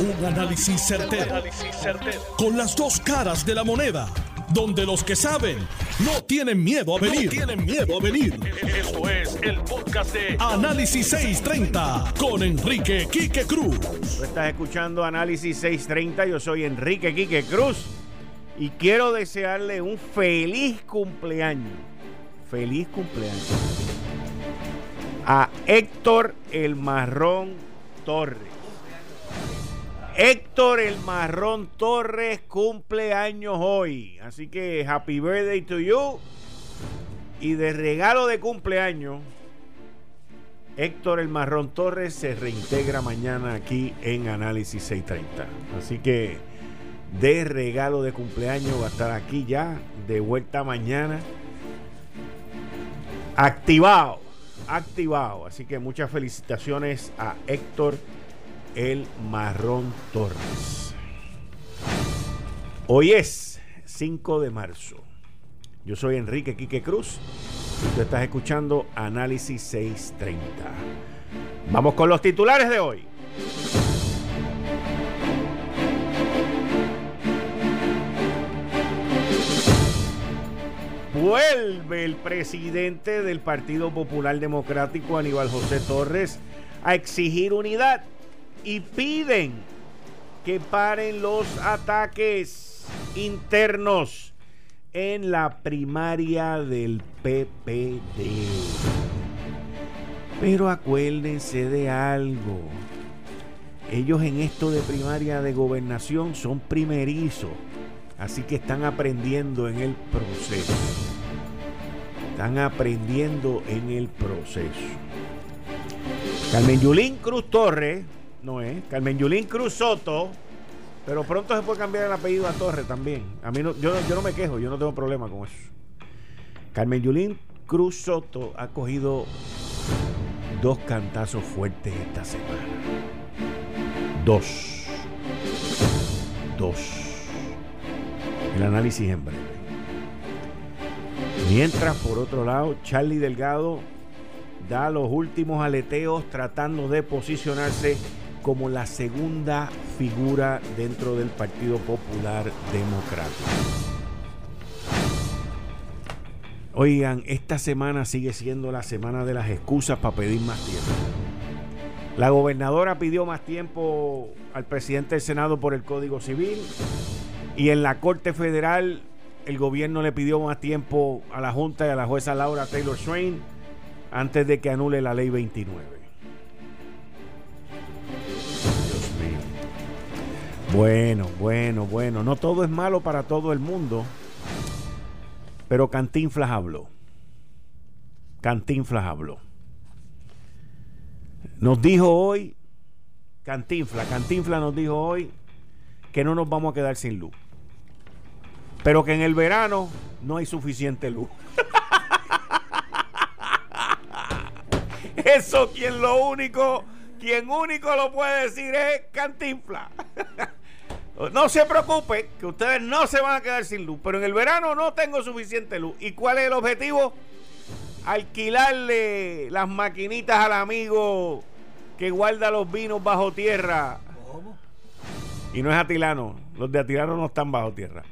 Un análisis certero, Con las dos caras de la moneda. Donde los que saben no tienen miedo a venir. tienen miedo a venir. Esto es el podcast de Análisis 630 con Enrique Quique Cruz. Tú estás escuchando Análisis 630. Yo soy Enrique Quique Cruz. Y quiero desearle un feliz cumpleaños. Feliz cumpleaños. A Héctor El Marrón Torres. Héctor El Marrón Torres cumple años hoy. Así que happy birthday to you. Y de regalo de cumpleaños, Héctor El Marrón Torres se reintegra mañana aquí en Análisis 630. Así que de regalo de cumpleaños va a estar aquí ya, de vuelta mañana. Activado, activado. Así que muchas felicitaciones a Héctor el Marrón Torres. Hoy es 5 de marzo. Yo soy Enrique Quique Cruz. Tú estás escuchando Análisis 630. Vamos con los titulares de hoy. Vuelve el presidente del Partido Popular Democrático, Aníbal José Torres, a exigir unidad y piden que paren los ataques internos en la primaria del PPD. Pero acuérdense de algo. Ellos en esto de primaria de gobernación son primerizos. Así que están aprendiendo en el proceso. Están aprendiendo en el proceso. Carmen Yulín Cruz Torres no es. Carmen Yulín Cruz Soto. Pero pronto se puede cambiar el apellido a Torre también. A mí no, yo, yo no me quejo, yo no tengo problema con eso. Carmen Yulín Cruz Soto ha cogido dos cantazos fuertes esta semana. Dos. Dos. El análisis en breve. Mientras, por otro lado, Charlie Delgado da los últimos aleteos tratando de posicionarse como la segunda figura dentro del Partido Popular Democrático. Oigan, esta semana sigue siendo la semana de las excusas para pedir más tiempo. La gobernadora pidió más tiempo al presidente del Senado por el Código Civil y en la Corte Federal el gobierno le pidió más tiempo a la Junta y a la jueza Laura Taylor Swain antes de que anule la ley 29. Bueno, bueno, bueno. No todo es malo para todo el mundo. Pero Cantinflas habló. Cantinflas habló. Nos dijo hoy, Cantinflas, Cantinflas nos dijo hoy que no nos vamos a quedar sin luz. Pero que en el verano no hay suficiente luz. Eso quien lo único, quien único lo puede decir es Cantinflas. No se preocupe, que ustedes no se van a quedar sin luz, pero en el verano no tengo suficiente luz. ¿Y cuál es el objetivo? Alquilarle las maquinitas al amigo que guarda los vinos bajo tierra. ¿Cómo? Y no es Atilano, los de Atilano no están bajo tierra.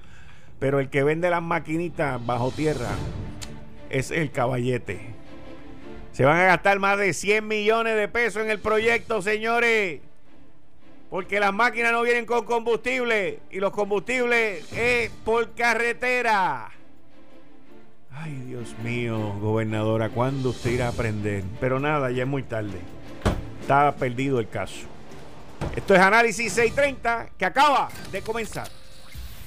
Pero el que vende las maquinitas bajo tierra es el caballete. Se van a gastar más de 100 millones de pesos en el proyecto, señores. Porque las máquinas no vienen con combustible y los combustibles es por carretera. Ay, Dios mío, gobernadora, ¿cuándo usted irá a aprender? Pero nada, ya es muy tarde. Está perdido el caso. Esto es Análisis 630 que acaba de comenzar.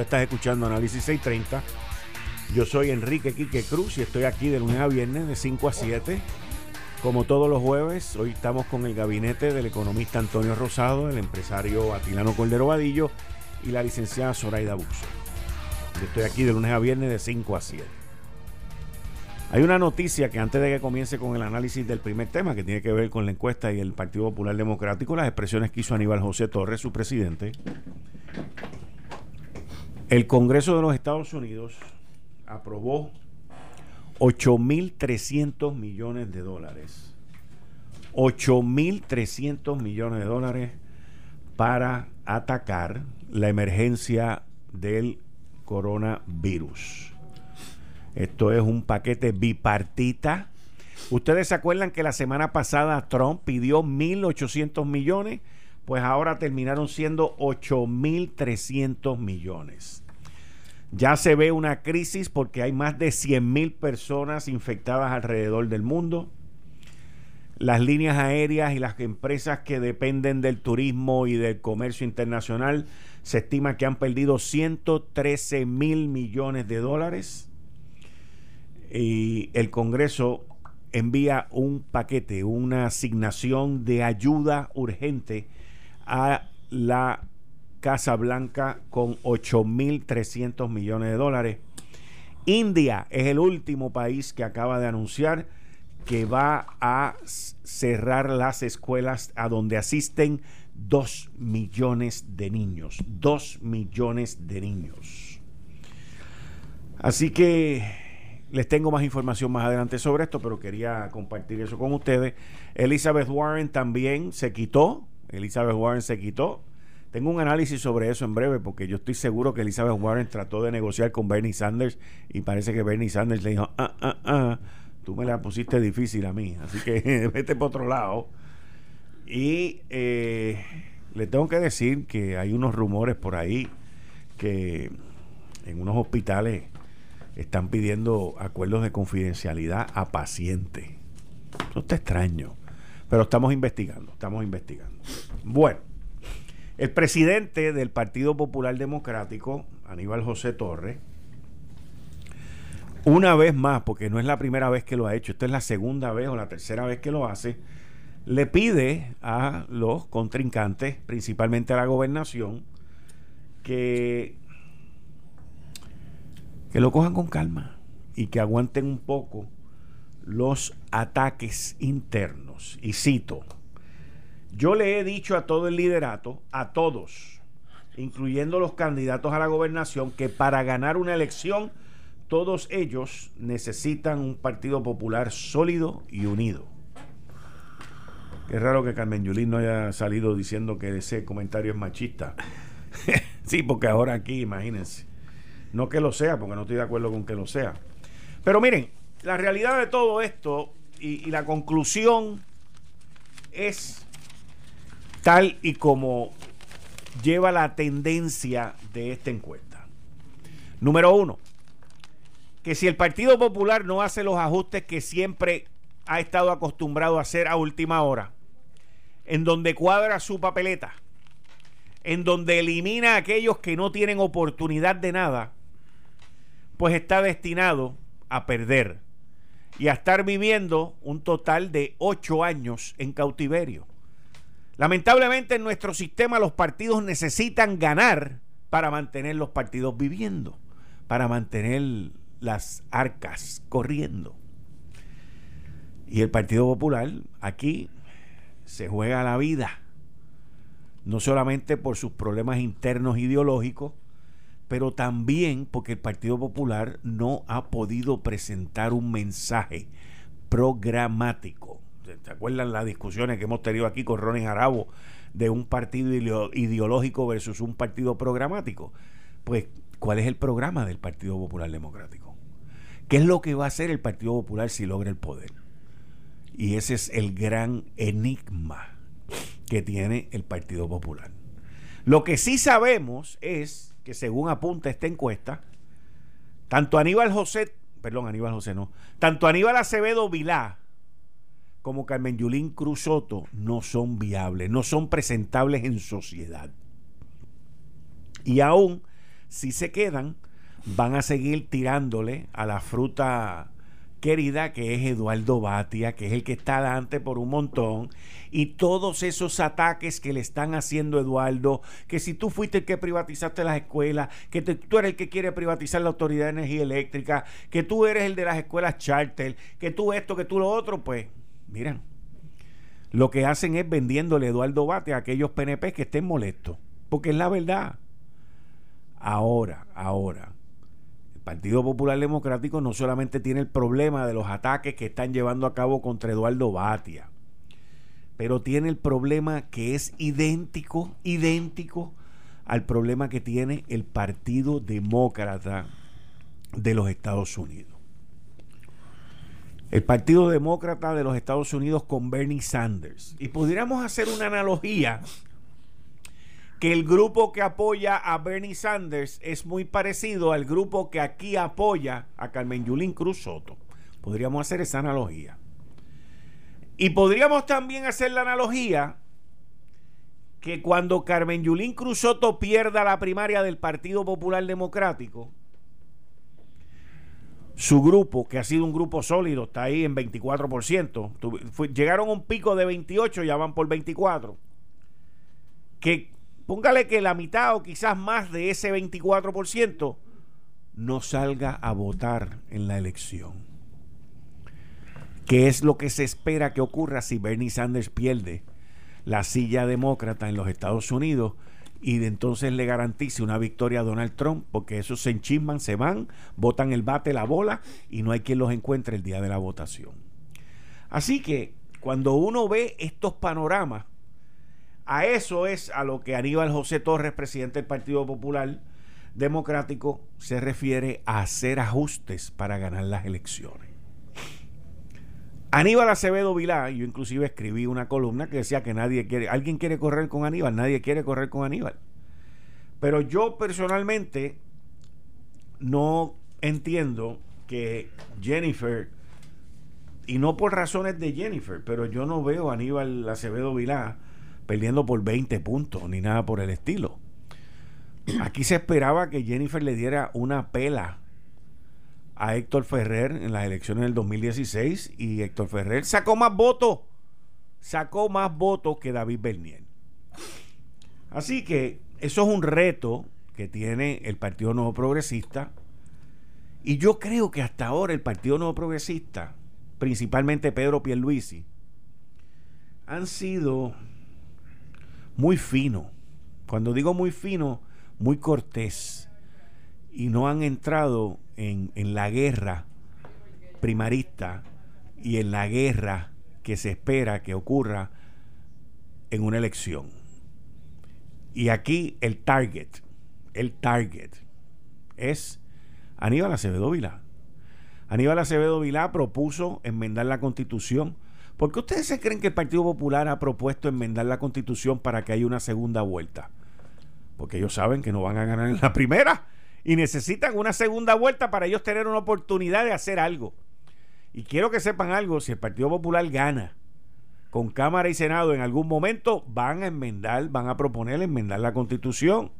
Estás escuchando Análisis 630. Yo soy Enrique Quique Cruz y estoy aquí de lunes a viernes de 5 a 7. Como todos los jueves, hoy estamos con el gabinete del economista Antonio Rosado, el empresario Atilano Cordero Vadillo y la licenciada Zoraida Buxo. Yo estoy aquí de lunes a viernes de 5 a 7. Hay una noticia que antes de que comience con el análisis del primer tema, que tiene que ver con la encuesta y el Partido Popular Democrático, las expresiones que hizo Aníbal José Torres, su presidente. El Congreso de los Estados Unidos aprobó 8.300 millones de dólares. 8.300 millones de dólares para atacar la emergencia del coronavirus. Esto es un paquete bipartita. Ustedes se acuerdan que la semana pasada Trump pidió 1.800 millones, pues ahora terminaron siendo 8.300 millones. Ya se ve una crisis porque hay más de 100.000 personas infectadas alrededor del mundo. Las líneas aéreas y las empresas que dependen del turismo y del comercio internacional se estima que han perdido 113 mil millones de dólares y el Congreso envía un paquete, una asignación de ayuda urgente a la Casa Blanca con 8.300 millones de dólares. India es el último país que acaba de anunciar que va a cerrar las escuelas a donde asisten 2 millones de niños. 2 millones de niños. Así que les tengo más información más adelante sobre esto, pero quería compartir eso con ustedes. Elizabeth Warren también se quitó. Elizabeth Warren se quitó. Tengo un análisis sobre eso en breve porque yo estoy seguro que Elizabeth Warren trató de negociar con Bernie Sanders y parece que Bernie Sanders le dijo, ah, ah, ah, tú me la pusiste difícil a mí, así que vete por otro lado. Y eh, le tengo que decir que hay unos rumores por ahí que en unos hospitales están pidiendo acuerdos de confidencialidad a pacientes. Eso está extraño. Pero estamos investigando, estamos investigando. Bueno, el presidente del Partido Popular Democrático, Aníbal José Torres, una vez más, porque no es la primera vez que lo ha hecho, esta es la segunda vez o la tercera vez que lo hace, le pide a los contrincantes, principalmente a la gobernación, que que lo cojan con calma y que aguanten un poco los ataques internos. Y cito, yo le he dicho a todo el liderato, a todos, incluyendo los candidatos a la gobernación, que para ganar una elección, todos ellos necesitan un partido popular sólido y unido. Qué raro que Carmen Yulín no haya salido diciendo que ese comentario es machista. sí, porque ahora aquí, imagínense. No que lo sea, porque no estoy de acuerdo con que lo sea. Pero miren, la realidad de todo esto y, la conclusión es tal y como lleva la tendencia de esta encuesta. Número uno, que si el Partido Popular no hace los ajustes que siempre ha estado acostumbrado a hacer a última hora, en donde cuadra su papeleta, en donde elimina a aquellos que no tienen oportunidad de nada, pues está destinado a perder y a estar viviendo un total de ocho años en cautiverio. Lamentablemente en nuestro sistema los partidos necesitan ganar para mantener los partidos viviendo, para mantener las arcas corriendo. Y el Partido Popular aquí se juega la vida, no solamente por sus problemas internos ideológicos, pero también porque el Partido Popular no ha podido presentar un mensaje programático. ¿Se acuerdan las discusiones que hemos tenido aquí con Ronnie Jarabo de un partido ideológico versus un partido programático? Pues, ¿cuál es el programa del Partido Popular Democrático? ¿Qué es lo que va a hacer el Partido Popular si logra el poder? Y ese es el gran enigma que tiene el Partido Popular. Lo que sí sabemos es que según apunta esta encuesta, tanto Aníbal José, perdón, Aníbal José no, tanto Aníbal Acevedo Vilá como Carmen Yulín Cruz Soto no son viables, no son presentables en sociedad. Y aún si se quedan, van a seguir tirándole a la fruta querida que es Eduardo Batia, que es el que está adelante por un montón, y todos esos ataques que le están haciendo Eduardo, que si tú fuiste el que privatizaste las escuelas, que tú eres el que quiere privatizar la Autoridad de Energía Eléctrica, que tú eres el de las escuelas charter, que tú esto, que tú lo otro, pues miren, lo que hacen es vendiéndole Eduardo Batia a aquellos PNP que estén molestos, porque es la verdad. Ahora, ahora, Partido Popular Democrático no solamente tiene el problema de los ataques que están llevando a cabo contra Eduardo Batia, pero tiene el problema que es idéntico, idéntico al problema que tiene el Partido Demócrata de los Estados Unidos. El Partido Demócrata de los Estados Unidos con Bernie Sanders. Y pudiéramos hacer una analogía que el grupo que apoya a Bernie Sanders es muy parecido al grupo que aquí apoya a Carmen Yulín Cruz Soto. Podríamos hacer esa analogía. Y podríamos también hacer la analogía que cuando Carmen Yulín Cruz Soto pierda la primaria del Partido Popular Democrático, su grupo, que ha sido un grupo sólido, está ahí en 24%, llegaron a un pico de 28, ya van por 24, que póngale que la mitad o quizás más de ese 24% no salga a votar en la elección. ¿Qué es lo que se espera que ocurra si Bernie Sanders pierde la silla demócrata en los Estados Unidos y entonces le garantice una victoria a Donald Trump? Porque esos se enchisman, se van, botan el bate, la bola y no hay quien los encuentre el día de la votación. Así que cuando uno ve estos panoramas, a eso es a lo que Aníbal José Torres, presidente del Partido Popular Democrático, se refiere a hacer ajustes para ganar las elecciones. Aníbal Acevedo Vilá, yo inclusive escribí una columna que decía que nadie quiere, alguien quiere correr con Aníbal, nadie quiere correr con Aníbal. Pero yo personalmente no entiendo que Jennifer, y no por razones de Jennifer, pero yo no veo Aníbal Acevedo Vilá perdiendo por 20 puntos ni nada por el estilo. Aquí se esperaba que Jennifer le diera una pela a Héctor Ferrer en las elecciones del 2016 y Héctor Ferrer sacó más votos, sacó más votos que David Bernier. Así que eso es un reto que tiene el Partido Nuevo Progresista y yo creo que hasta ahora el Partido Nuevo Progresista, principalmente Pedro Pierluisi, han sido muy fino. Cuando digo muy fino, muy cortés. Y no han entrado en, en la guerra primarista y en la guerra que se espera que ocurra en una elección. Y aquí el target, el target es Aníbal Acevedo Vilá. Aníbal Acevedo Vilá propuso enmendar la constitución ¿Por qué ustedes se creen que el Partido Popular ha propuesto enmendar la constitución para que haya una segunda vuelta? Porque ellos saben que no van a ganar en la primera y necesitan una segunda vuelta para ellos tener una oportunidad de hacer algo. Y quiero que sepan algo, si el Partido Popular gana con Cámara y Senado en algún momento, van a enmendar, van a proponer enmendar la constitución.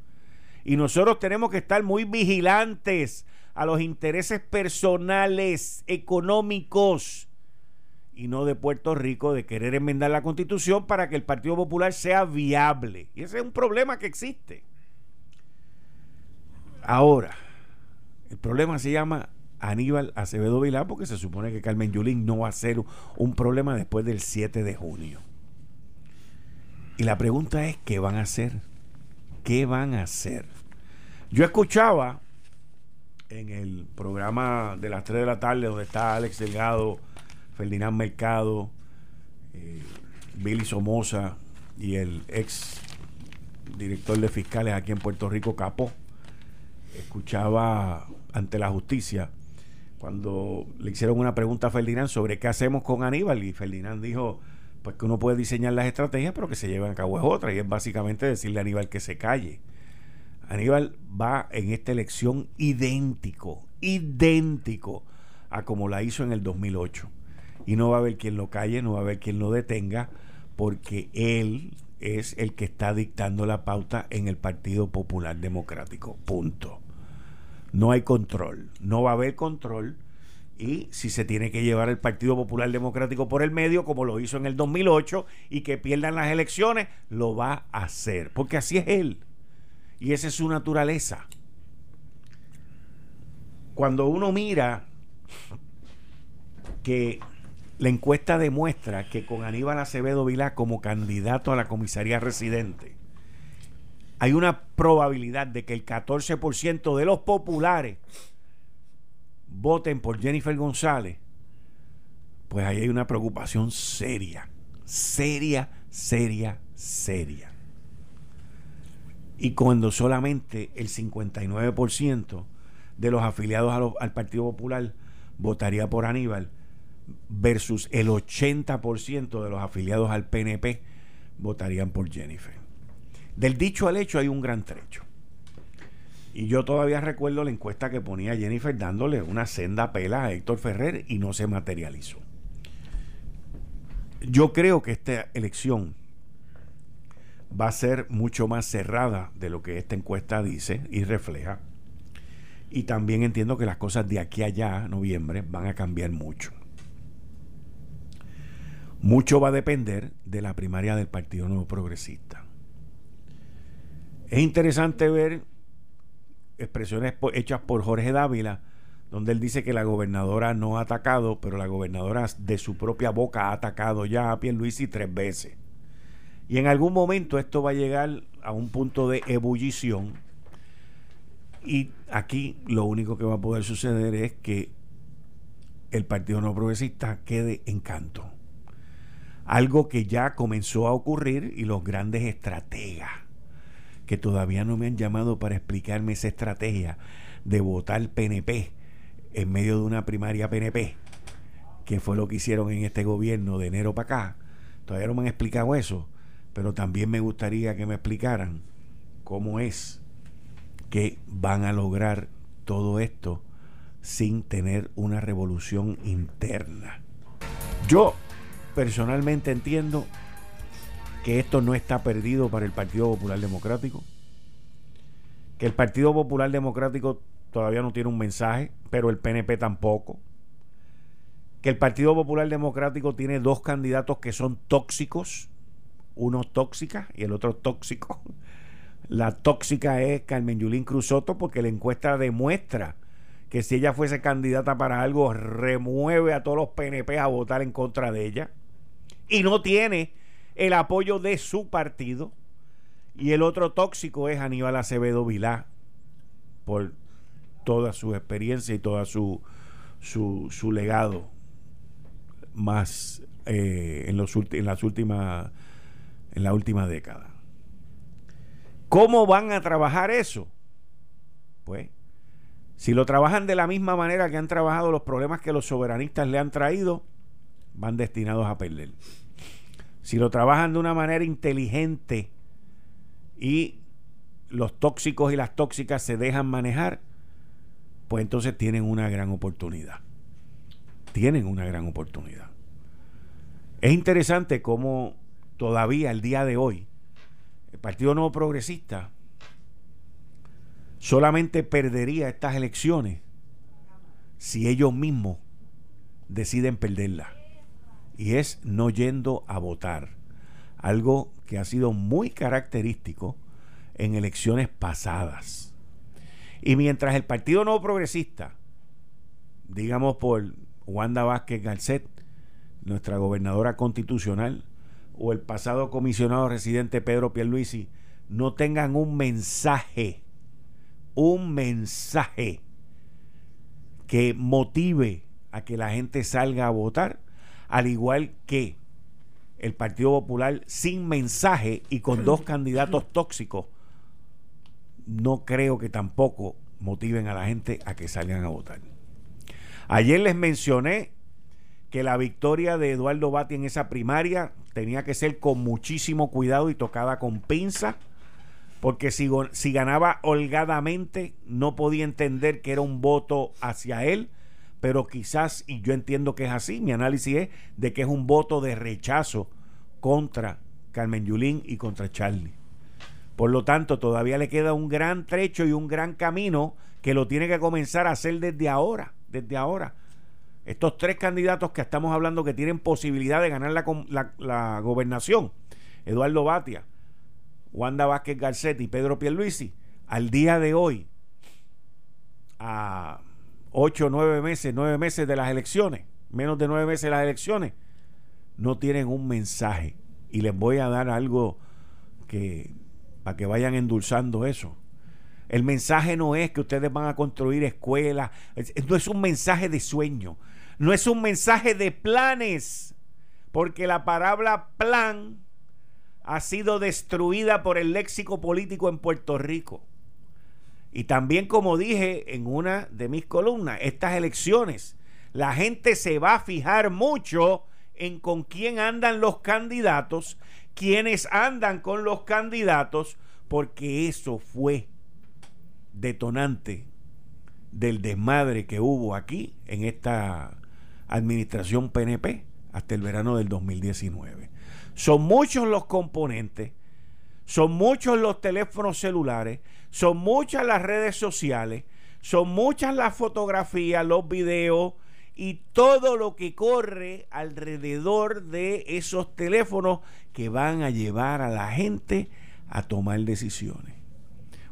Y nosotros tenemos que estar muy vigilantes a los intereses personales, económicos y no de Puerto Rico de querer enmendar la constitución para que el Partido Popular sea viable. Y ese es un problema que existe. Ahora, el problema se llama Aníbal Acevedo Vilá porque se supone que Carmen Yulín no va a ser un problema después del 7 de junio. Y la pregunta es, ¿qué van a hacer? ¿Qué van a hacer? Yo escuchaba en el programa de las 3 de la tarde donde está Alex Delgado Ferdinand Mercado, eh, Billy Somoza y el ex director de fiscales aquí en Puerto Rico, Capó, escuchaba ante la justicia cuando le hicieron una pregunta a Ferdinand sobre qué hacemos con Aníbal y Ferdinand dijo pues que uno puede diseñar las estrategias pero que se lleven a cabo es otra y es básicamente decirle a Aníbal que se calle. Aníbal va en esta elección idéntico, idéntico a como la hizo en el 2008 y no va a haber quien lo calle, no va a haber quien lo detenga, porque él es el que está dictando la pauta en el Partido Popular Democrático. Punto. No hay control, no va a haber control y si se tiene que llevar el Partido Popular Democrático por el medio, como lo hizo en el 2008, y que pierdan las elecciones, lo va a hacer, porque así es él. Y esa es su naturaleza. Cuando uno mira que la encuesta demuestra que con Aníbal Acevedo Vilá como candidato a la comisaría residente, hay una probabilidad de que el 14% de los populares voten por Jennifer González, pues ahí hay una preocupación seria, seria, seria, seria. Y cuando solamente el 59% de los afiliados al Partido Popular votaría por Aníbal, versus el 80% de los afiliados al PNP votarían por Jennifer. Del dicho al hecho hay un gran trecho. Y yo todavía recuerdo la encuesta que ponía Jennifer dándole una senda pela a Héctor Ferrer y no se materializó. Yo creo que esta elección va a ser mucho más cerrada de lo que esta encuesta dice y refleja. Y también entiendo que las cosas de aquí a allá, noviembre, van a cambiar mucho. Mucho va a depender de la primaria del Partido Nuevo Progresista. Es interesante ver expresiones hechas por Jorge Dávila, donde él dice que la gobernadora no ha atacado, pero la gobernadora de su propia boca ha atacado ya a Pierluisi tres veces. Y en algún momento esto va a llegar a un punto de ebullición. Y aquí lo único que va a poder suceder es que el Partido No Progresista quede en canto. Algo que ya comenzó a ocurrir y los grandes estrategas que todavía no me han llamado para explicarme esa estrategia de votar PNP en medio de una primaria PNP, que fue lo que hicieron en este gobierno de enero para acá. Todavía no me han explicado eso, pero también me gustaría que me explicaran cómo es que van a lograr todo esto sin tener una revolución interna. Yo personalmente entiendo que esto no está perdido para el Partido Popular Democrático, que el Partido Popular Democrático todavía no tiene un mensaje, pero el PNP tampoco, que el Partido Popular Democrático tiene dos candidatos que son tóxicos, uno tóxica y el otro tóxico. La tóxica es Carmen Yulín Cruzoto porque la encuesta demuestra que si ella fuese candidata para algo, remueve a todos los PNP a votar en contra de ella. Y no tiene el apoyo de su partido. Y el otro tóxico es Aníbal Acevedo Vilá, por toda su experiencia y toda su, su, legado más eh, en, los, en las en la última década. ¿Cómo van a trabajar eso? Pues, si lo trabajan de la misma manera que han trabajado los problemas que los soberanistas le han traído, van destinados a perder. Si lo trabajan de una manera inteligente y los tóxicos y las tóxicas se dejan manejar, pues entonces tienen una gran oportunidad. Tienen una gran oportunidad. Es interesante cómo todavía el día de hoy el Partido Nuevo Progresista solamente perdería estas elecciones si ellos mismos deciden perderlas y es no yendo a votar. Algo que ha sido muy característico en elecciones pasadas. Y mientras el Partido Nuevo Progresista, digamos por Wanda Vázquez Garcet, nuestra gobernadora constitucional, o el pasado comisionado residente Pedro Pierluisi, no tengan un mensaje, un mensaje que motive a que la gente salga a votar, al igual que el Partido Popular sin mensaje y con dos candidatos tóxicos, no creo que tampoco motiven a la gente a que salgan a votar. Ayer les mencioné que la victoria de Eduardo Bati en esa primaria tenía que ser con muchísimo cuidado y tocada con pinza, porque si, si ganaba holgadamente no podía entender que era un voto hacia él, pero quizás, y yo entiendo que es así, mi análisis es de que es un voto de rechazo contra Carmen Yulín y contra Charlie. Por lo tanto, todavía le queda un gran trecho y un gran camino que lo tiene que comenzar a hacer desde ahora, desde ahora. Estos tres candidatos que estamos hablando que tienen posibilidad de ganar la, la gobernación, Eduardo Batia, Wanda Vázquez Garcet y Pedro Pierluisi, al día de hoy, a ocho, nueve meses, nueve meses de las elecciones, menos de nueve meses de las elecciones, no tienen un mensaje. Y les voy a dar algo que para que vayan endulzando eso. El mensaje no es que ustedes van a construir escuelas, no es un mensaje de sueño, no es un mensaje de planes, porque la palabra plan ha sido destruida por el léxico político en Puerto Rico. Y también, como dije en una de mis columnas, estas elecciones, la gente se va a fijar mucho en con quién andan los candidatos, quiénes andan con los candidatos, porque eso fue detonante del desmadre que hubo aquí en esta administración PNP hasta el verano del 2019. Son muchos los componentes, son muchos los teléfonos celulares, son muchas las redes sociales, son muchas las fotografías, los videos y todo lo que corre alrededor de esos teléfonos que van a llevar a la gente a tomar decisiones.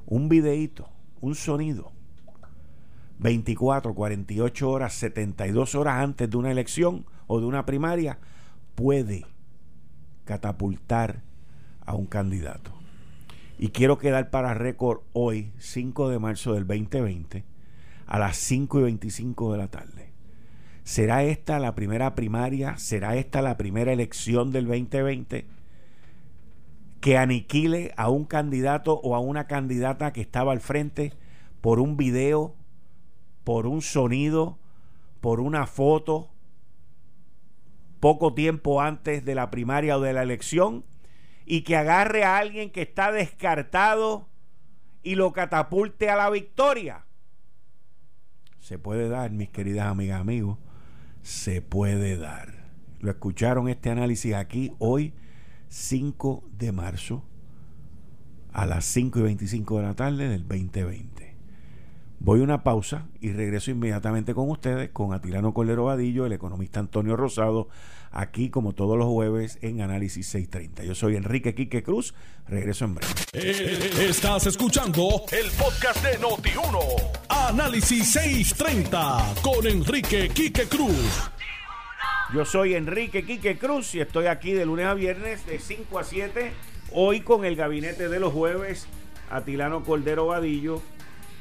Un videíto, un sonido, 24, 48 horas, 72 horas antes de una elección o de una primaria, puede catapultar a un candidato. Y quiero quedar para récord hoy, 5 de marzo del 2020, a las 5 y 25 de la tarde. ¿Será esta la primera primaria? ¿Será esta la primera elección del 2020? Que aniquile a un candidato o a una candidata que estaba al frente por un video, por un sonido, por una foto, poco tiempo antes de la primaria o de la elección y que agarre a alguien que está descartado y lo catapulte a la victoria. Se puede dar, mis queridas amigas, amigos, se puede dar. Lo escucharon este análisis aquí hoy, 5 de marzo, a las 5 y 25 de la tarde del 2020. Voy a una pausa y regreso inmediatamente con ustedes, con Atilano Colero Vadillo, el economista Antonio Rosado, aquí como todos los jueves en Análisis 630. Yo soy Enrique Quique Cruz, regreso en breve. Eh, estás escuchando el podcast de Noti1, Análisis 630, con Enrique Quique Cruz. Yo soy Enrique Quique Cruz y estoy aquí de lunes a viernes de 5 a 7, hoy con el gabinete de los jueves, Atilano Cordero Vadillo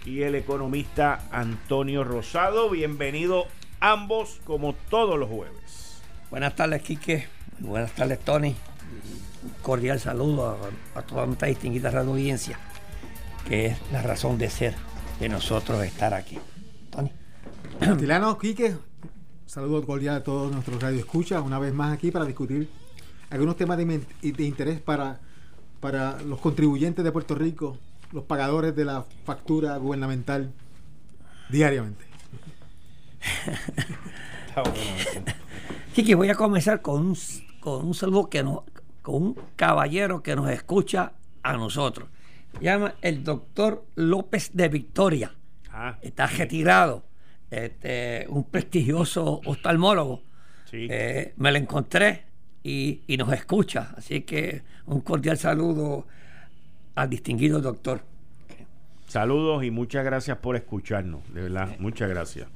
y el economista Antonio Rosado. Bienvenido ambos como todos los jueves. Buenas tardes, Quique. Buenas tardes, Tony. Un cordial saludo a, toda nuestra distinguida radio audiencia, que es la razón de ser de nosotros estar aquí. Tony. Tilano, Quique, saludo cordial a todos nuestros radioescuchas, una vez más aquí para discutir algunos temas de, interés para, para los contribuyentes de Puerto Rico, los pagadores de la factura gubernamental diariamente. que voy a comenzar con un, con un saludo que nos, con un caballero que nos escucha a nosotros. Se llama el doctor López de Victoria. Ah. Está retirado. Este, un prestigioso oftalmólogo. Eh, me lo encontré y, y, nos escucha. Así que un cordial saludo al distinguido doctor. Saludos y muchas gracias por escucharnos. De verdad, muchas gracias.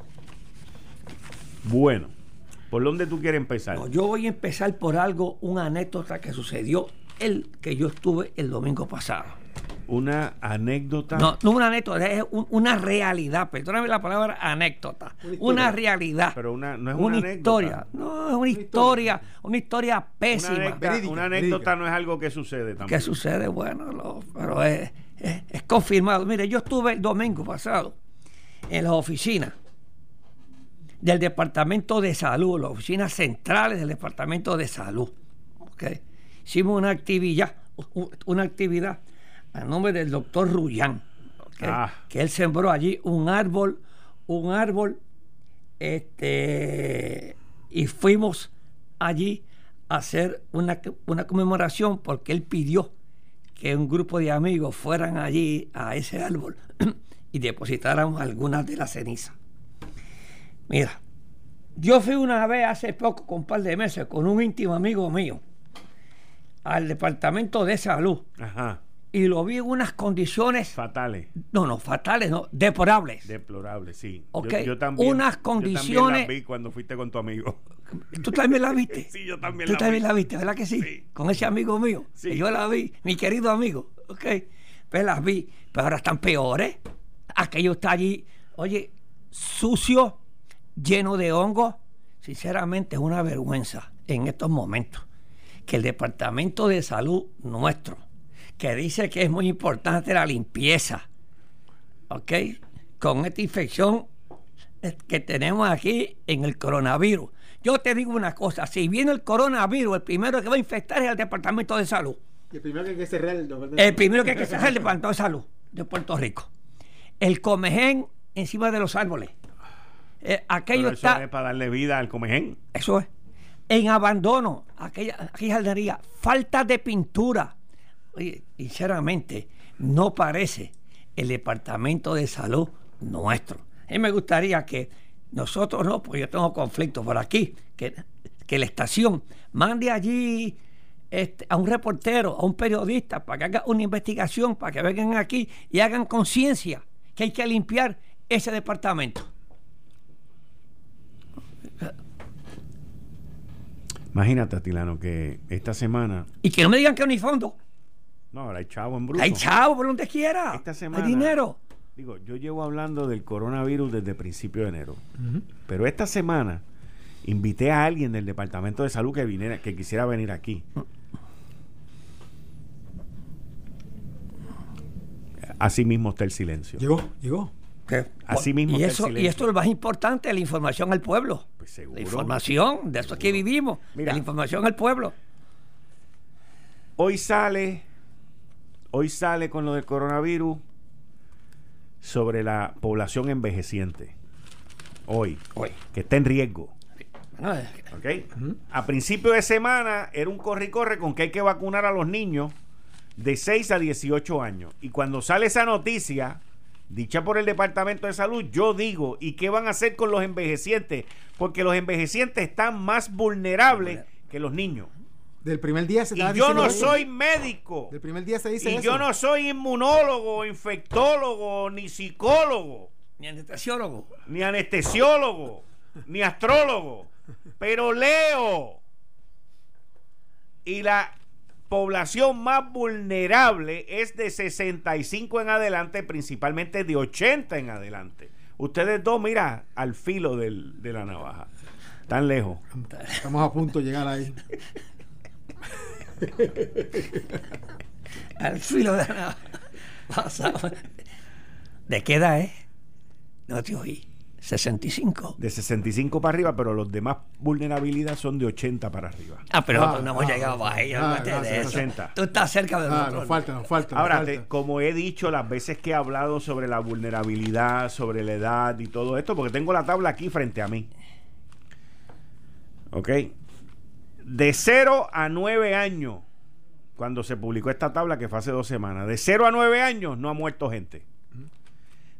Bueno. ¿Por dónde tú quieres empezar? yo voy a empezar por algo, una anécdota que sucedió el que yo estuve el domingo pasado. ¿Una anécdota? No, no una anécdota, es una realidad. Perdóname la palabra anécdota. Una, realidad. Pero una, no es una, historia. No, es una, historia, una historia pésima. Una anécdota, no es algo que sucede también. Que sucede, bueno, pero es, es confirmado. Mire, yo estuve el domingo pasado en las oficinas del Departamento de Salud, las oficinas centrales del Departamento de Salud. ¿okay? Hicimos una actividad, una actividad a nombre del doctor Rullán, ah. que él sembró allí un árbol, un árbol este, y fuimos allí a hacer una, una conmemoración porque él pidió que un grupo de amigos fueran allí a ese árbol y depositáramos algunas de las cenizas. Mira, yo fui una vez hace poco, con un par de meses, con un íntimo amigo mío, al departamento de salud. Ajá. Y lo vi en unas condiciones. Fatales. No, no, fatales, no, deplorables. Deplorables, sí. Ok, Yo, también. unas Yo condiciones- también las vi cuando fuiste con tu amigo. ¿Tú también la viste? Sí, yo también Tú la también vi. la viste, ¿verdad que sí? Sí. Con ese amigo mío. Sí. que Yo la vi, mi querido amigo. Ok. Pues las vi. Pero ahora están peores. Aquello está allí, oye, sucio, lleno de hongos. Sinceramente es una vergüenza en estos momentos que el Departamento de Salud nuestro, que dice que es muy importante la limpieza, ¿ok? Con esta infección que tenemos aquí en el coronavirus. Yo te digo una cosa, si viene el coronavirus, el primero que va a infectar es el Departamento de Salud. El primero que hay que cerrar el El primero que hay que cerrar es el Departamento de Salud de Puerto Rico. El comején encima de los árboles. Eh, aquello Pero eso está... es para darle vida al comején. Eso es. En abandono, aquella, aquella jardinería, falta de pintura. Oye, sinceramente, no parece el departamento de salud nuestro. A mí me gustaría que nosotros no, porque yo tengo conflicto por aquí, que, que la estación mande allí este, a un reportero, a un periodista, para que haga una investigación, para que vengan aquí y hagan conciencia que hay que limpiar ese departamento. Imagínate, Atilano, que esta semana. Y que no me digan que no hay fondo. No, ahora hay chavo en bruto. Hay chavo por donde quiera. Esta semana. Hay dinero. Digo, yo llevo hablando del coronavirus desde principio de enero. Pero esta semana invité a alguien del Departamento de Salud que viniera, que quisiera venir aquí. Así mismo está el silencio. Llegó, llegó. Así mismo Y, eso, y esto es lo más importante, la información al pueblo. Pues seguro. La información, de eso es que vivimos. Mira. la información al pueblo. Hoy sale, hoy sale con lo del coronavirus sobre la población envejeciente. Hoy, Hoy. que está en riesgo. Bueno, eh, ¿ok? A principio de semana era un corre y corre con que hay que vacunar a los niños de 6 a 18 años. Y cuando sale esa noticia, dicha por el Departamento de Salud, yo digo, ¿y qué van a hacer con los envejecientes? Porque los envejecientes están más vulnerables que los niños. Del primer día se Y yo no eso. soy médico. Del primer día se dice Y eso. yo no soy inmunólogo, infectólogo, ni psicólogo, ni anestesiólogo. ni anestesiólogo, ni astrólogo. Pero leo. Y la población más vulnerable es de 65 en adelante, principalmente de 80 en adelante. Ustedes dos, mira, al filo del- de la navaja. Tan lejos. Estamos a punto de llegar ahí. Al filo de la pasado. ¿De qué edad es? No te oí. 65. De 65 para arriba, pero los demás vulnerabilidad son de 80 para arriba. Ah, pero Ah, nosotros no hemos ah, llegado ah, ahí. ah, de eso. 80. Tú estás cerca de Ah, nosotros. nos falta, nos falta. nos Ahora, falta. te- como he dicho las veces que he hablado sobre la vulnerabilidad, sobre la edad y todo esto, porque tengo la tabla aquí frente a mí. ¿Ok? De 0 a 9 años, cuando se publicó esta tabla que fue hace dos semanas, de 0 a 9 años no ha muerto gente.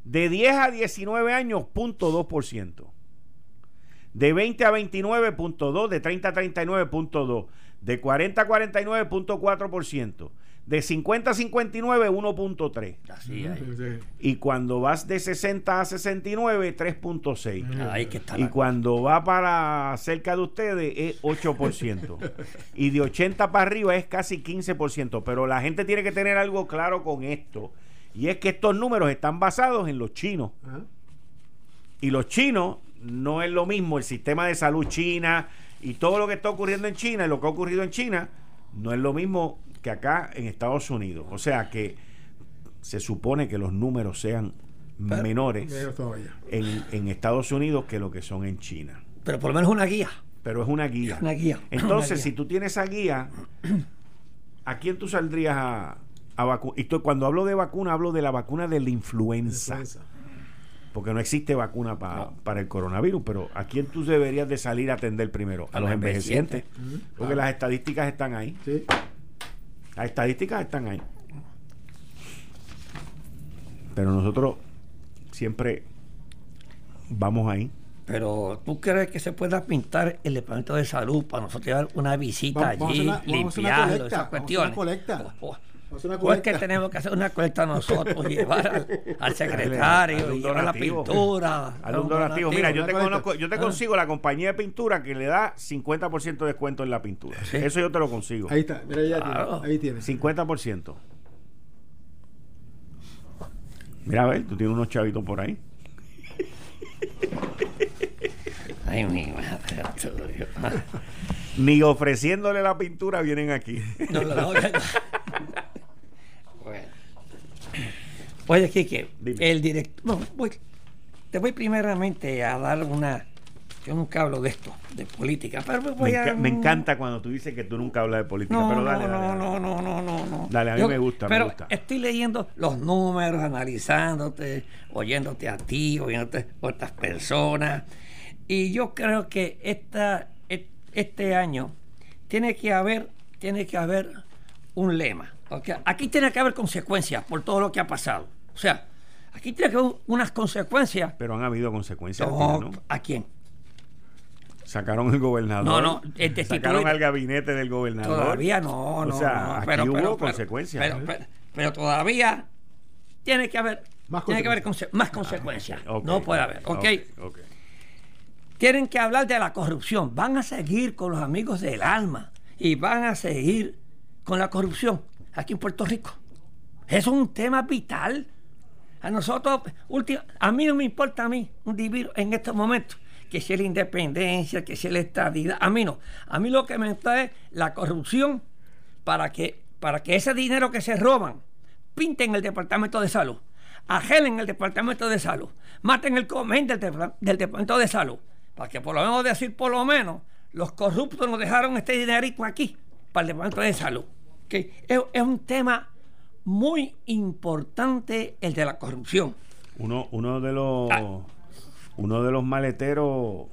De 10 a 19 años, 0.2%. De 20 a 29.2, de 30 a 39.2, de 40 a 49.4%, de 50 a 59 1.3 Así. Sí, sí. y cuando vas de 60 a 69 3.6 Ahí que está. y la- cuando va para cerca de ustedes es 8% y de 80 para arriba es casi 15%, pero la gente tiene que tener algo claro con esto y es que estos números están basados en los chinos Ajá. y los chinos no es lo mismo el sistema de salud china y todo lo que está ocurriendo en China y lo que ha ocurrido en China no es lo mismo que acá en Estados Unidos. O sea que se supone que los números sean menores en, en Estados Unidos que lo que son en China. Pero por lo menos una guía. Pero es una guía. Una guía. Entonces, Una guía. si tú tienes esa guía, ¿a quién tú saldrías a, a? Y cuando hablo de vacuna, hablo de la vacuna de la influenza. Influenza. porque no existe vacuna para el coronavirus, pero ¿a quién tú deberías de salir a atender primero? A, los envejecientes, porque las estadísticas están ahí. Las estadísticas están ahí. Pero nosotros siempre vamos ahí. Pero tú crees que se pueda pintar el departamento de salud para nosotros llevar una visita allí, limpiarlo, esas cuestiones. O es que tenemos que hacer una colecta nosotros, llevar al, secretario, llevar la pintura. Al donativo. Mira, yo te, conozco, yo te ah. consigo la compañía de pintura que le da 50% de descuento en la pintura. Eso yo te lo consigo. Ahí está, mira, ya tiene, ahí tiene. 50%. Mira, a ver, tú tienes unos chavitos por ahí. Ay, mi madre. Ni ofreciéndole la pintura vienen aquí. No, no, no. Oye, Kike, el director. te voy primeramente a dar una. Yo nunca hablo de esto, de política. Pero me, encanta cuando tú dices que tú nunca hablas de política. No, pero dale, no, no, no, no, no, no. Dale, a mí me gusta. Pero me gusta. estoy leyendo los números, analizándote, oyéndote a ti, oyéndote a otras personas. Y yo creo que esta, este año tiene que haber, tiene que haber un lema. Aquí tiene que haber consecuencias por todo lo que ha pasado. O sea, aquí tiene que haber unas consecuencias. Pero han habido consecuencias. ¿A quién? Sacaron el gobernador. No, no. sacaron al gabinete del gobernador. Todavía no, no. O sea, aquí pero, hubo consecuencias. Pero, todavía tiene que haber más tiene que haber más consecuencias. no puede haber. ¿Ok? Tienen que hablar de la corrupción. Van a seguir con los amigos del alma y van a seguir con la corrupción aquí en Puerto Rico. Es un tema vital. A nosotros, a mí no me importa a mí un divino en estos momentos que sea la independencia, que sea la estadidad. A mí no. A mí lo que me importa es la corrupción para que, para que ese dinero que se roban pinten el Departamento de Salud, agelen el Departamento de Salud, maten el comité del, del Departamento de Salud, para que por lo menos decir, por lo menos, los corruptos nos dejaron este dinerito aquí para el Departamento de Salud que es, un tema muy importante el de la corrupción. Uno, uno de los ah. uno de los maleteros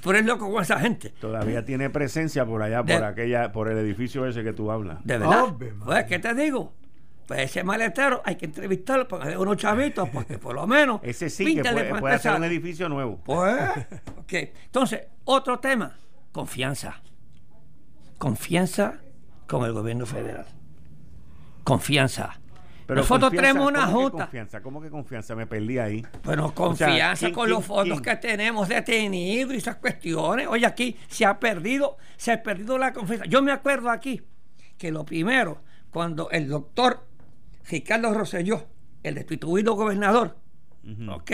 Tú eres loco con esa gente. Todavía tiene presencia por allá, por aquella, por el edificio ese que tú hablas. De verdad. pues, ¿qué te digo? Pues ese maletero hay que entrevistarlo, ponerle unos chavitos, porque por lo menos. Ese sí que puede, puede hacer un edificio nuevo. Pues, ok. Entonces, otro tema: confianza. Confianza con el gobierno federal. Confianza. Pero Nosotros tenemos una junta. confianza? ¿Cómo que confianza? Me perdí ahí. Bueno, confianza con los fondos que tenemos detenidos y esas cuestiones. Oye, aquí se ha perdido, se ha perdido la confianza. Yo me acuerdo aquí que lo primero, cuando el doctor Ricardo Rosselló, el destituido gobernador, ¿ok?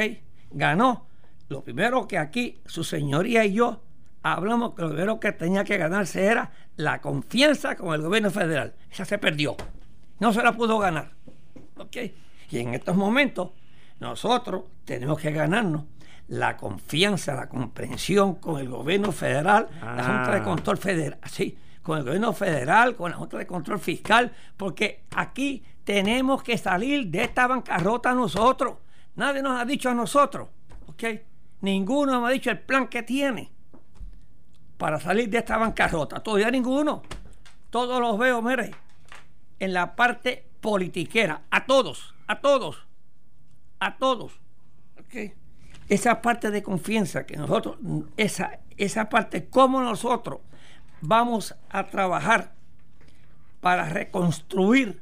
Ganó. Lo primero que aquí, su señoría y yo hablamos que lo primero que tenía que ganarse era la confianza con el gobierno federal. Esa se perdió. No se la pudo ganar. ¿Ok? Y en estos momentos nosotros tenemos que ganarnos la confianza, la comprensión con el gobierno federal, la Junta de ah. Control Federal, sí, con el gobierno federal, con la Junta de Control Fiscal, porque aquí tenemos que salir de esta bancarrota nosotros. Nadie nos ha dicho a nosotros, ¿ok? Ninguno nos ha dicho el plan que tiene para salir de esta bancarrota. Todavía ninguno. Todos los veo, mire, en la parte politiquera. A todos, a todos, a todos. Esa parte de confianza que nosotros, esa, esa parte, como nosotros vamos a trabajar para reconstruir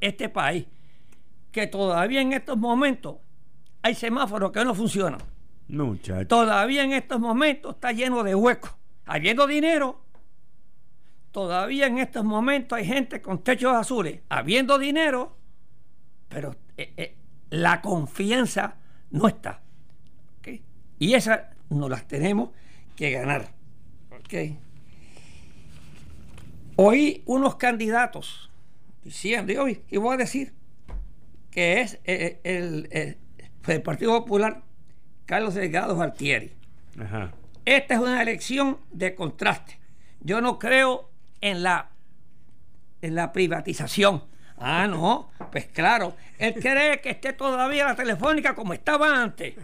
este país, que todavía en estos momentos hay semáforos que no funcionan. No, todavía en estos momentos está lleno de huecos habiendo dinero, todavía en estos momentos hay gente con techos azules, habiendo dinero, pero eh, eh, la confianza no está. Y esa nos las tenemos que ganar. Oí unos candidatos diciendo, y, hoy, y voy a decir que es eh, el, el, Partido Popular Carlos Delgado Valtieri. Ajá esta es una elección de contraste. Yo no creo en la, en la privatización. Ah, no, pues claro, él cree que esté todavía la telefónica como estaba antes.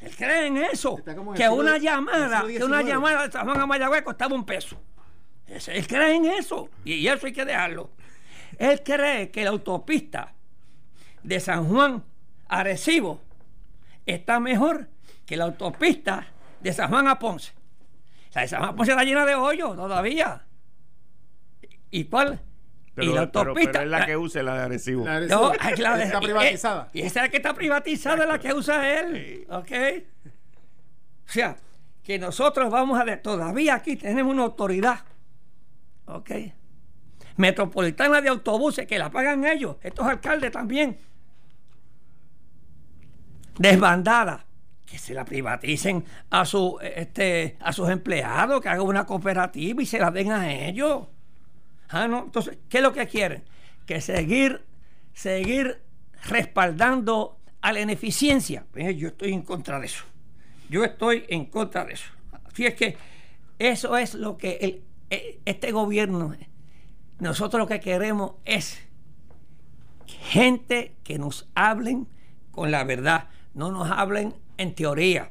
Él cree en eso, que una llamada, que una llamada de San Juan a Mayagüez costaba un peso. Él cree en eso y eso hay que dejarlo. Él cree que la autopista de San Juan a Recibo está mejor que la autopista de San Juan a Ponce. La de San Juan a Ponce está llena de hoyos todavía. ¿Y cuál? y la autopista. es la que usa la de Arecibo. La, no, la está privatizada. Y esa es la que está privatizada, es la que usa él. ¿Ok? O sea, que nosotros vamos a ver, todavía aquí tenemos una autoridad. ¿Ok? Metropolitana de autobuses que la pagan ellos, estos alcaldes también. Desbandada. Que se la privaticen a, su, este, a sus empleados, que hagan una cooperativa y se la den a ellos. Ah, no. Entonces, ¿qué es lo que quieren? Que seguir, seguir respaldando a la ineficiencia. Pues, yo estoy en contra de eso. Yo estoy en contra de eso. Así es que eso es lo que e, este gobierno, nosotros lo que queremos es gente que nos hablen con la verdad, no nos hablen en teoría.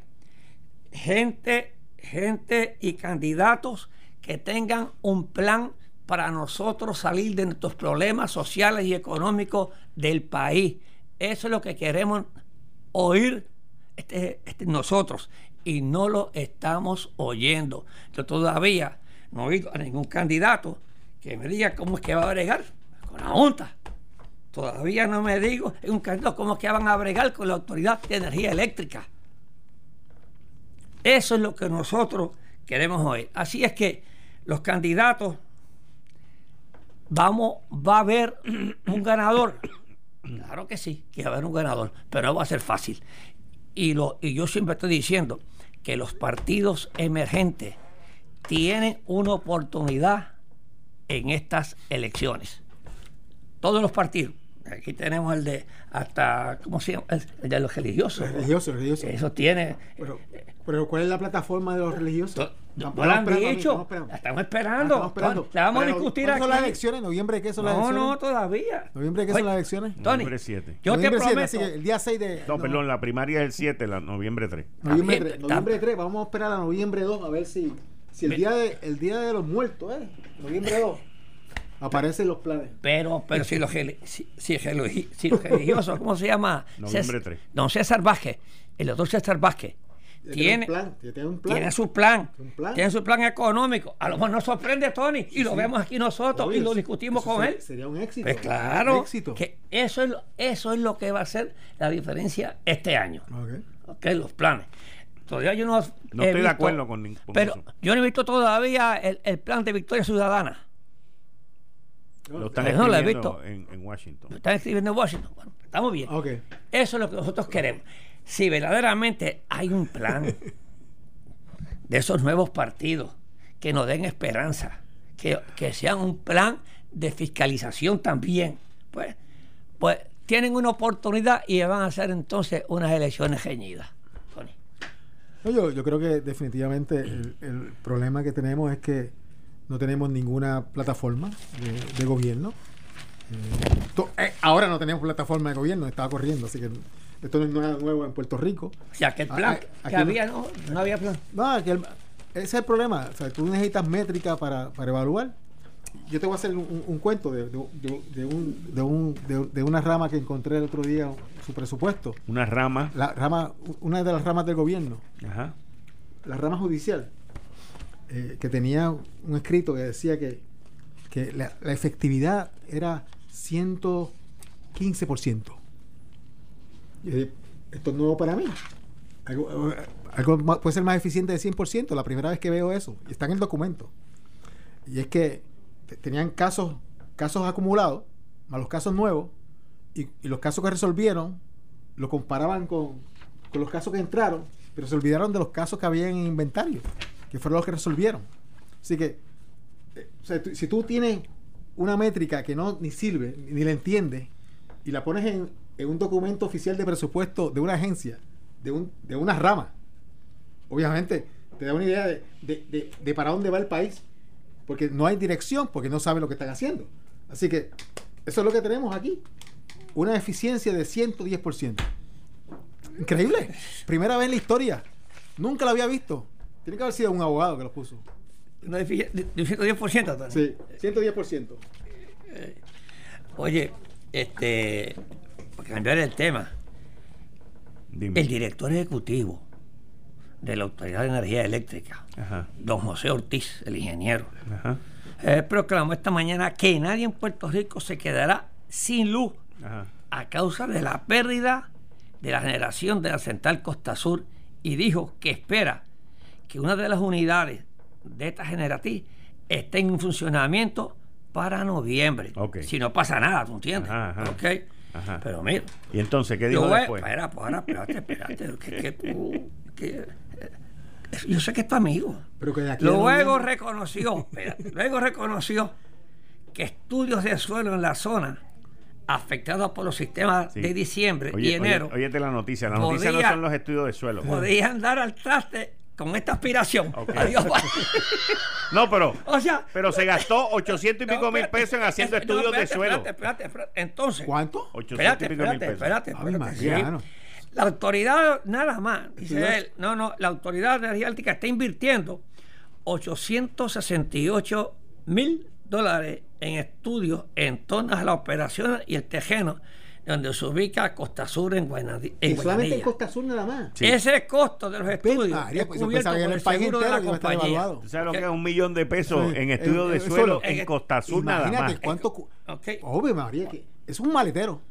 Gente, gente y candidatos que tengan un plan para nosotros salir de nuestros problemas sociales y económicos del país. Eso es lo que queremos oír este, este, nosotros y no lo estamos oyendo. Yo todavía no he oído a ningún candidato que me diga cómo es que va a bregar con la Junta. Todavía no me digo un candidato cómo es que van a bregar con la Autoridad de Energía Eléctrica. Eso es lo que nosotros queremos oír. Así es que los candidatos vamos, va a haber un ganador. Claro que sí, que va a haber un ganador, pero no va a ser fácil. Y, lo, y yo siempre estoy diciendo que los partidos emergentes tienen una oportunidad en estas elecciones. Todos los partidos. Aquí tenemos el de hasta, ¿cómo se llama? El de los religiosos. Religiosos, religiosos. Eso tiene. Pero, ¿cuál es la plataforma de los religiosos? No, lo han dicho. Estamos esperando. Estamos esperando. La vamos a discutir aquí. son las elecciones? ¿Noviembre qué son las elecciones? No, no, todavía. ¿Noviembre qué son las elecciones? noviembre 7. Yo te prometo. el día 6 de. No, perdón, la primaria es el 7, la noviembre 3. Noviembre 3. Noviembre 3. Vamos a esperar a noviembre 2 a ver si, si el, día de, el día de los muertos, ¿eh? Noviembre 2. Aparecen los planes. Pero, pero si los, si, si, si religiosos, ¿cómo se llama? Noviembre 3. Don César Vázquez, el doctor César Vázquez, tiene, tiene, su plan, tiene su plan económico. A lo mejor nos sorprende Tony y lo vemos aquí nosotros y lo discutimos con él. Sería un éxito. Pues claro, que eso es, eso es lo que va a ser la diferencia este año. Ok, los planes. Todavía yo no, no estoy de acuerdo con ningún. Pero yo no he visto todavía el, el plan de Victoria Ciudadana. Lo están escribiendo En, en, Washington. Lo están escribiendo en Washington. Bueno, estamos bien. Eso es lo que nosotros queremos. Si verdaderamente hay un plan de esos nuevos partidos que nos den esperanza, que, que sean un plan de fiscalización también, pues, pues tienen una oportunidad y van a ser entonces unas elecciones reñidas. yo, yo creo que definitivamente el, el problema que tenemos es que no tenemos ninguna plataforma de, gobierno. Eh, eh, ahora no tenemos plataforma de gobierno, estaba corriendo, así que esto no es nuevo en Puerto Rico. O sea, que el plan ah, que había, no, no había plan. No, ese es el problema. O sea, tú necesitas métrica para, para evaluar. Yo te voy a hacer un, cuento de, de, un, de, un, de, una rama que encontré el otro día, su presupuesto. ¿Una rama? La rama, una de las ramas del gobierno. Ajá. La rama judicial. Eh, que tenía un escrito que decía que, la, efectividad era 115%. Esto es nuevo para mí. Algo, puede ser más eficiente de 100%, la primera vez que veo eso. Está en el documento. Y es que tenían casos, casos acumulados, más los casos nuevos, y, los casos que resolvieron lo comparaban con, con los casos que entraron, pero se olvidaron de los casos que había en inventario que fueron los que resolvieron. Así que, eh, si tú tienes una métrica que no ni sirve, ni la entiendes, y la pones en, un documento oficial de presupuesto de una agencia, de, un, de una rama, obviamente te da una idea de, para dónde va el país, porque no hay dirección, porque no saben lo que están haciendo. Así que Eso es lo que tenemos aquí. Una eficiencia de 110%. Increíble. Primera vez en la historia. Nunca lo había visto. Tiene que haber sido un abogado que lo puso. Una de, de, de 110%. Sí, 110%. Eh, oye, este, para cambiar el tema, Dime. el director ejecutivo de la Autoridad de Energía Eléctrica, Ajá. don José Ortiz, el ingeniero, Ajá. eh, proclamó esta mañana que nadie en Puerto Rico se quedará sin luz Ajá. a causa de la pérdida de la generación de la central Costa Sur y dijo que espera que una de las unidades de esta generatriz esté en funcionamiento para noviembre. Si no pasa nada, ¿tú entiendes? Ajá, ajá. Ok. Ajá. Pero mira, ¿Y entonces qué yo dijo voy- después? espera, ahora, espérate, espérate, que, que tú- que- yo sé que es tu amigo. Pero que de aquí Luego noviembre- reconoció, espera, luego reconoció que estudios de suelo en la zona afectados por los sistemas Sí. de diciembre Oye, y enero Oye, óyete la noticia. La noticia no Podía- son los estudios de suelo. podían dar al traste con esta aspiración. Adiós. No, pero, o sea, pero se gastó 800 y pico no, mil pesos en haciendo es- no, estudios de suelo. Espérate, espérate, espérate. Entonces, ¿Cuánto? 800 espérate, y pico mil espérate, pesos. espérate, espérate, sí. La autoridad, nada más, dice él, no, no, la autoridad de energía eléctrica está invirtiendo 868 mil dólares en estudios en torno a la operación y el tejeno, donde se ubica Costa Sur en, Guaynadi- en Y solamente en. Costa Sur nada más. Sí. Ese costo de los estudios María, es pues yo cubierto por el el país seguro de la compañía. ¿Tú sabes lo que es un millón de pesos Sí, en eh, estudios de eh, suelo en En- Costa Sur nada Imagínate más? cuánto. Obvio, María, que es un maletero.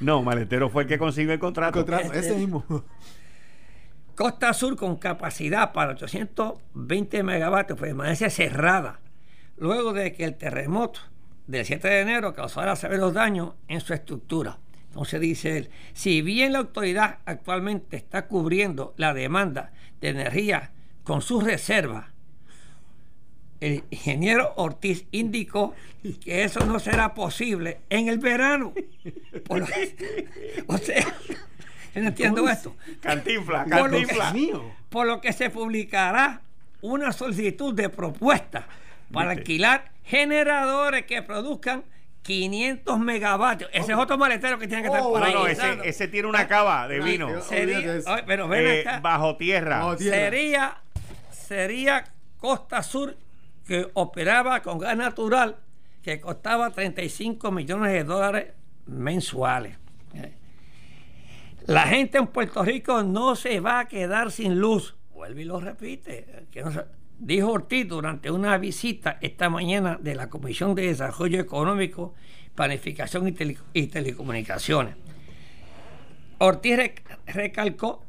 No, Maletero fue el que consiguió el contrato. Contrato, ese mismo. Costa Sur con capacidad para 820 megavatios permanece cerrada luego de que el terremoto del 7 de enero causara severos daños en su estructura. Entonces dice él, si bien la autoridad actualmente está cubriendo la demanda de energía con sus reservas, el ingeniero Ortiz indicó que eso no será posible en el verano. Por lo- o sea, yo no entiendo esto. Cantinfla, Por lo que- cantinfla. mío. Por lo que se publicará una solicitud de propuesta para ¿Viste? alquilar generadores que produzcan 500 megavatios. Ese es otro maletero que tiene que estar Oh, por No, ahí. no, ese, ese tiene una cava de vino. Sería, de eso. Oye, pero ven Eh, acá. bajo tierra. Bajo tierra. sería, sería Costa Sur que operaba con gas natural que costaba 35 millones de dólares mensuales. La gente en Puerto Rico no se va a quedar sin luz. Vuelve y lo repite. que no se- dijo Ortiz durante una visita esta mañana de la Comisión de Desarrollo Económico, Planificación y, Tele- y Telecomunicaciones. Ortiz rec- recalcó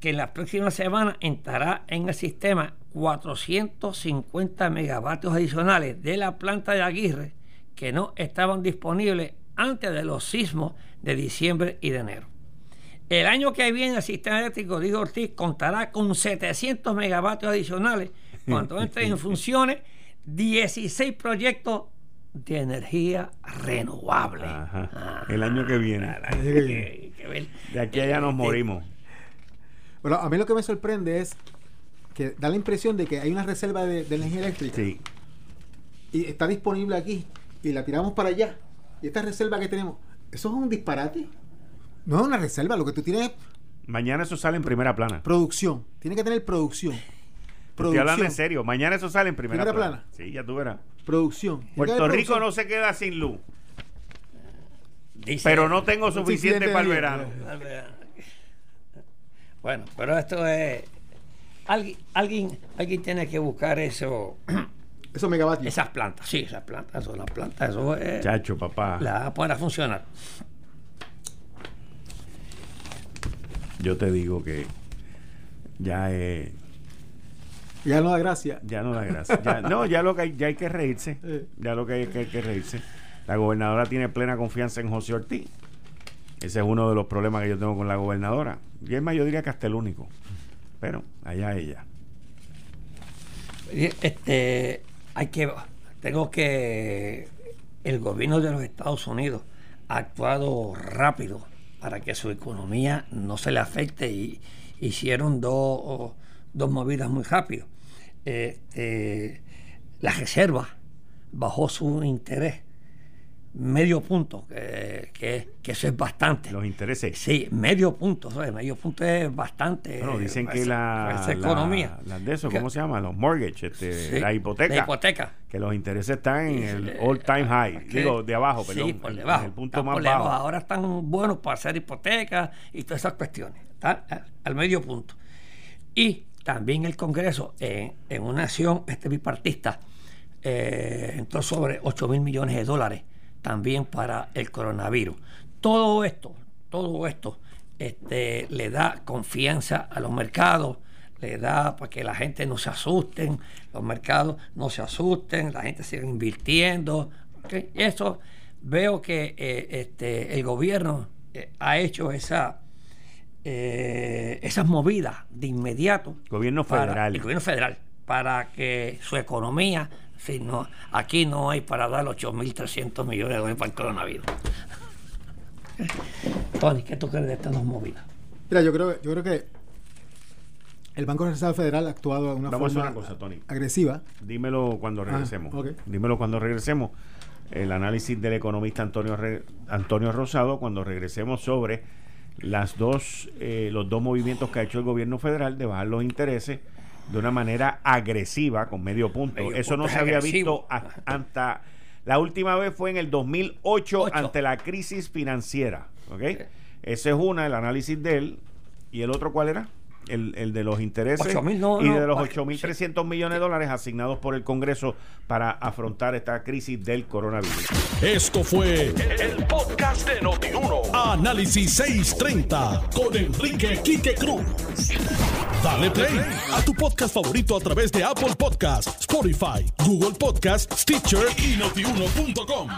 que en las próximas semanas entrará en el sistema 450 megavatios adicionales de la planta de Aguirre que no estaban disponibles antes de los sismos de diciembre y de enero. El año que viene el sistema eléctrico, dijo Ortiz, contará con 700 megavatios adicionales cuando entren en funciones 16 proyectos de energía renovable. Ajá. Ah, El año que viene. que- que. De aquí a allá nos morimos. Bueno, a mí lo que me sorprende es que da la impresión de que hay una reserva de, de energía eléctrica Sí. y está disponible aquí y la tiramos para allá. Y esta reserva que tenemos, ¿eso es un disparate? No es una reserva, lo que tú tienes es Mañana eso sale en primera plana. producción. Tiene que tener producción. Estoy hablando en serio. Mañana eso sale en primera, Primera plana. plana. Sí, ya tú verás. Producción. Puerto Rico producción. no se queda sin luz. Dice- Pero no tengo suficiente para el verano. Bueno, pero esto es. Alguien, alguien, alguien tiene que buscar eso, Esos megavatios. esas plantas. Sí, esas plantas, eso, las plantas, eso es. Chacho, papá. La para funcionar. Yo te digo que ya eh, Ya no da gracia. ya no da gracia. Ya- no, ya lo que hay, ya hay que reírse. Eh. Ya lo que hay, que hay que reírse. La gobernadora tiene plena confianza en José Ortiz. Ese es uno de los problemas que yo tengo con la gobernadora. Y es más, yo diría que hasta el único. Pero allá ella. Este, hay que, tengo que, el gobierno de los Estados Unidos ha actuado rápido para que su economía no se le afecte y hicieron dos, dos movidas muy rápido. Este, la reserva bajó su interés medio punto, que, que, eso es bastante. Los intereses. Sí, medio punto, medio punto es bastante. Bueno, dicen que la, economía. de eso, ¿cómo se llama? Los mortgage, este, la hipoteca. La hipoteca. Que los intereses están en el all time high. Digo, de abajo, perdón. Sí, por debajo. el punto más bajo. Ahora están buenos para hacer hipotecas y todas esas cuestiones. Están al medio punto. Y también el Congreso, en, una acción este, bipartista, eh, entró sobre 8 mil millones de dólares también para el coronavirus. Todo esto, todo esto este, le da confianza a los mercados, le da para que la gente no se asusten, los mercados no se asusten, la gente siga invirtiendo. Eso veo que eh, este, el gobierno eh, ha hecho esa, eh, esas movidas de inmediato. Gobierno federal. el gobierno federal, para que su economía Sí, no, aquí no hay para dar 8.300 millones de dólares para el coronavirus. Tony, ¿qué tú crees de estas dos movidas? Mira, yo creo, yo creo que el Banco Central Federal ha actuado de una forma agresiva. Dímelo cuando ah, regresemos. Dímelo cuando regresemos. El análisis del economista Antonio, Antonio Rosado cuando regresemos sobre las dos, eh, los dos movimientos que ha hecho el gobierno federal de bajar los intereses de una manera agresiva con medio punto. Eso no se había visto hasta la última vez fue en el 2008 ante la crisis financiera. ¿okay? Ese es una, el análisis de él. ¿Y el otro cuál era? El, de los intereses y de los 8.300 millones de dólares asignados por el Congreso para afrontar esta crisis del coronavirus. Esto fue el, podcast de Notiuno. Análisis 630 con Enrique Quique Cruz. Dale play a tu podcast favorito a través de Apple Podcasts, Spotify, Google Podcasts, Stitcher y notiuno.com.